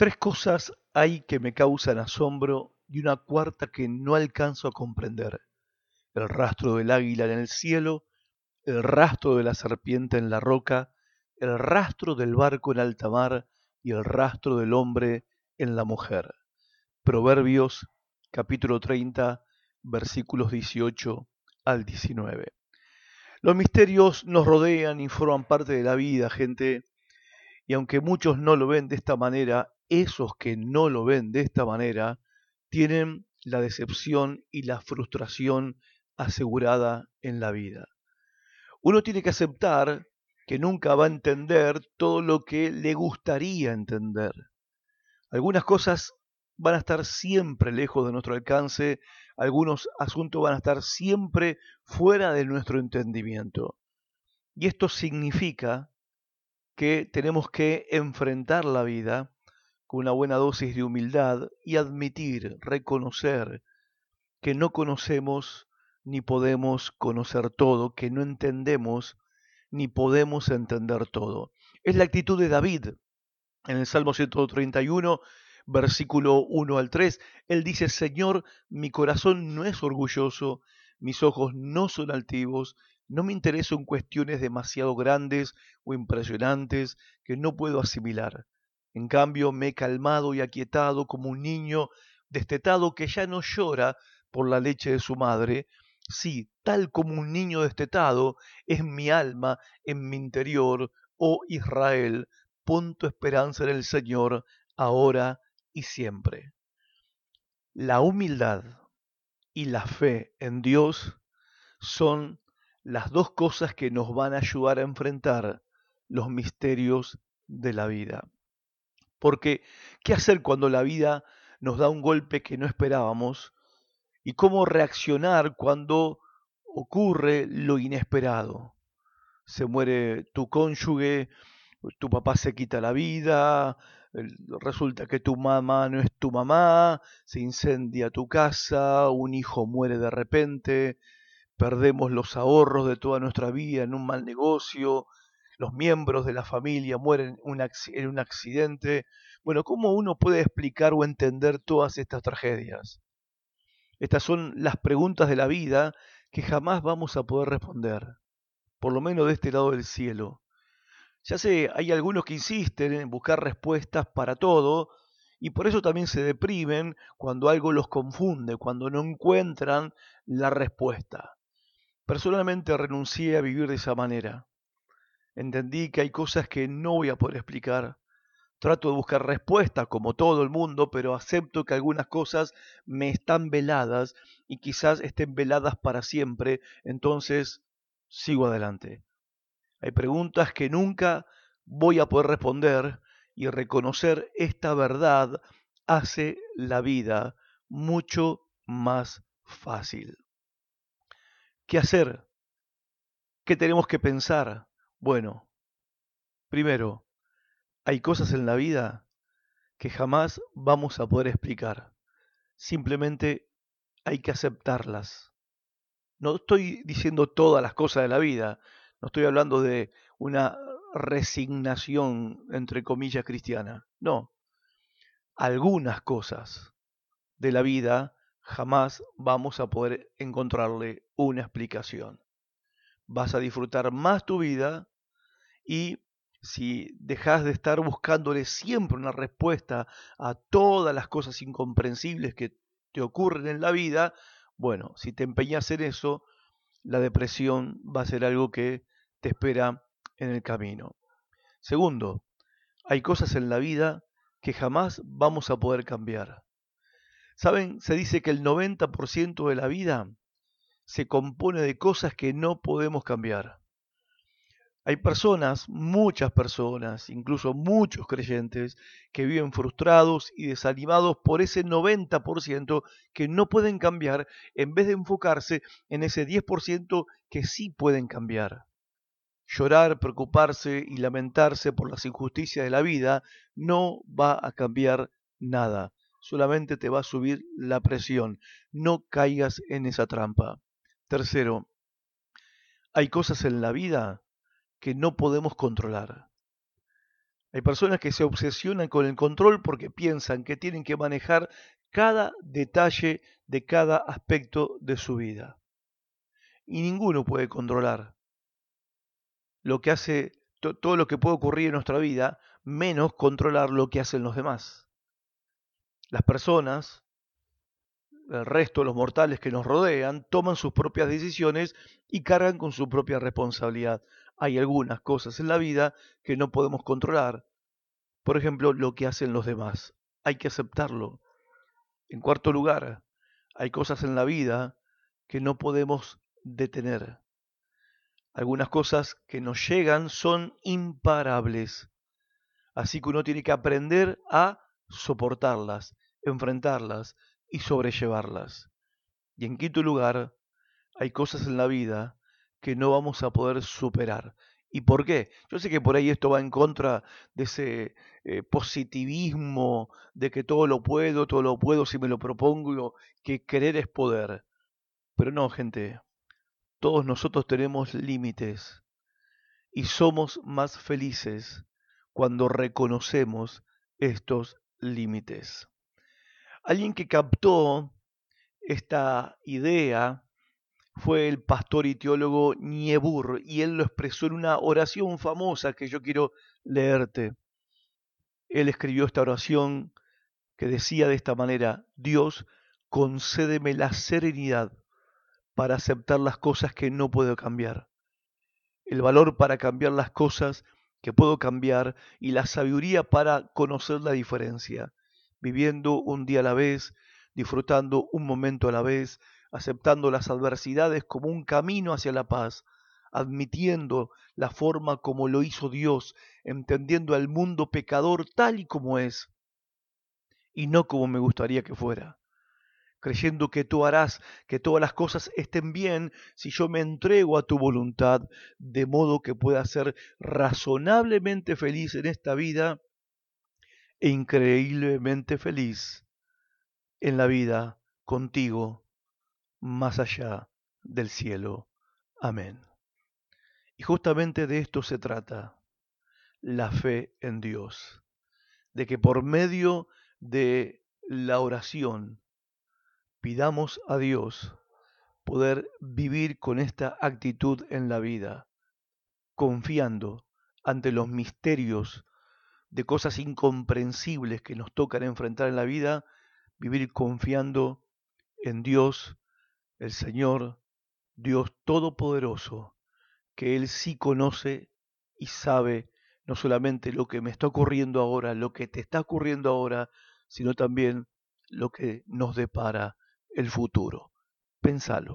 Tres cosas hay que me causan asombro y una cuarta que no alcanzo a comprender. El rastro del águila en el cielo, el rastro de la serpiente en la roca, el rastro del barco en alta mar y el rastro del hombre en la mujer. Proverbios capítulo 30 versículos 18 al 19. Los misterios nos rodean y forman parte de la vida, gente, y aunque muchos no lo ven de esta manera, esos que no lo ven de esta manera tienen la decepción y la frustración asegurada en la vida. Uno tiene que aceptar que nunca va a entender todo lo que le gustaría entender. Algunas cosas van a estar siempre lejos de nuestro alcance, algunos asuntos van a estar siempre fuera de nuestro entendimiento. Y esto significa que tenemos que enfrentar la vida con una buena dosis de humildad y admitir, reconocer que no conocemos ni podemos conocer todo, que no entendemos ni podemos entender todo. Es la actitud de David. En el Salmo 131, versículo 1 al 3, él dice, Señor, mi corazón no es orgulloso, mis ojos no son altivos, no me intereso en cuestiones demasiado grandes o impresionantes que no puedo asimilar. En cambio, me he calmado y aquietado como un niño destetado que ya no llora por la leche de su madre. Sí, tal como un niño destetado es mi alma en mi interior, oh Israel, pon tu esperanza en el Señor, ahora y siempre. La humildad y la fe en Dios son las dos cosas que nos van a ayudar a enfrentar los misterios de la vida. Porque, ¿qué hacer cuando la vida nos da un golpe que no esperábamos? ¿Y cómo reaccionar cuando ocurre lo inesperado? Se muere tu cónyuge, tu papá se quita la vida, resulta que tu mamá no es tu mamá, se incendia tu casa, un hijo muere de repente, perdemos los ahorros de toda nuestra vida en un mal negocio, los miembros de la familia mueren en un accidente. Bueno, ¿cómo uno puede explicar o entender todas estas tragedias? Estas son las preguntas de la vida que jamás vamos a poder responder, por lo menos de este lado del cielo. Ya sé, hay algunos que insisten en buscar respuestas para todo y por eso también se deprimen cuando algo los confunde, cuando no encuentran la respuesta. Personalmente renuncié a vivir de esa manera. Entendí que hay cosas que no voy a poder explicar. Trato de buscar respuestas como todo el mundo, pero acepto que algunas cosas me están veladas y quizás estén veladas para siempre, entonces sigo adelante. Hay preguntas que nunca voy a poder responder y reconocer esta verdad hace la vida mucho más fácil. ¿Qué hacer? ¿Qué tenemos que pensar? Bueno, primero, hay cosas en la vida que jamás vamos a poder explicar. Simplemente hay que aceptarlas. No estoy diciendo todas las cosas de la vida, no estoy hablando de una resignación, entre comillas, cristiana. No. Algunas cosas de la vida jamás vamos a poder encontrarle una explicación. Vas a disfrutar más tu vida y si dejas de estar buscándole siempre una respuesta a todas las cosas incomprensibles que te ocurren en la vida, bueno, si te empeñas en eso, la depresión va a ser algo que te espera en el camino. Segundo, hay cosas en la vida que jamás vamos a poder cambiar. ¿Saben? Se dice que el 90% de la vida se compone de cosas que no podemos cambiar. Hay personas, muchas personas, incluso muchos creyentes, que viven frustrados y desanimados por ese 90% que no pueden cambiar en vez de enfocarse en ese 10% que sí pueden cambiar. Llorar, preocuparse y lamentarse por las injusticias de la vida no va a cambiar nada, solamente te va a subir la presión. No caigas en esa trampa. Tercero, hay cosas en la vida que no podemos controlar. Hay personas que se obsesionan con el control porque piensan que tienen que manejar cada detalle de cada aspecto de su vida. Y ninguno puede controlar lo que hace todo lo que puede ocurrir en nuestra vida, menos controlar lo que hacen los demás. Las personas, el resto de los mortales que nos rodean, toman sus propias decisiones y cargan con su propia responsabilidad hay algunas cosas en la vida que no podemos controlar. Por ejemplo, lo que hacen los demás. Hay que aceptarlo. En cuarto lugar, hay cosas en la vida que no podemos detener. Algunas cosas que nos llegan son imparables. Así que uno tiene que aprender a soportarlas, enfrentarlas y sobrellevarlas. Y en quinto lugar, hay cosas en la vida que no vamos a poder superar. ¿Y por qué? Yo sé que por ahí esto va en contra de ese eh, positivismo de que todo lo puedo, todo lo puedo si me lo propongo, que querer es poder. Pero no, gente, todos nosotros tenemos límites y somos más felices cuando reconocemos estos límites. Alguien que captó esta idea fue el pastor y teólogo Niebuhr, y él lo expresó en una oración famosa que yo quiero leerte. Él escribió esta oración que decía de esta manera, Dios, concédeme la serenidad para aceptar las cosas que no puedo cambiar, el valor para cambiar las cosas que puedo cambiar y la sabiduría para conocer la diferencia, viviendo un día a la vez, disfrutando un momento a la vez, aceptando las adversidades como un camino hacia la paz, admitiendo la forma como lo hizo Dios, entendiendo al mundo pecador tal y como es, y no como me gustaría que fuera, creyendo que tú harás que todas las cosas estén bien si yo me entrego a tu voluntad, de modo que pueda ser razonablemente feliz en esta vida increíblemente feliz en la vida contigo más allá del cielo. Amén. Y justamente de esto se trata, la fe en Dios, de que por medio de la oración pidamos a Dios poder vivir con esta actitud en la vida, confiando ante los misterios de cosas incomprensibles que nos tocan enfrentar en la vida, vivir confiando en Dios el Señor, Dios Todopoderoso, que Él sí conoce y sabe no solamente lo que me está ocurriendo ahora, lo que te está ocurriendo ahora, sino también lo que nos depara el futuro. Pensalo.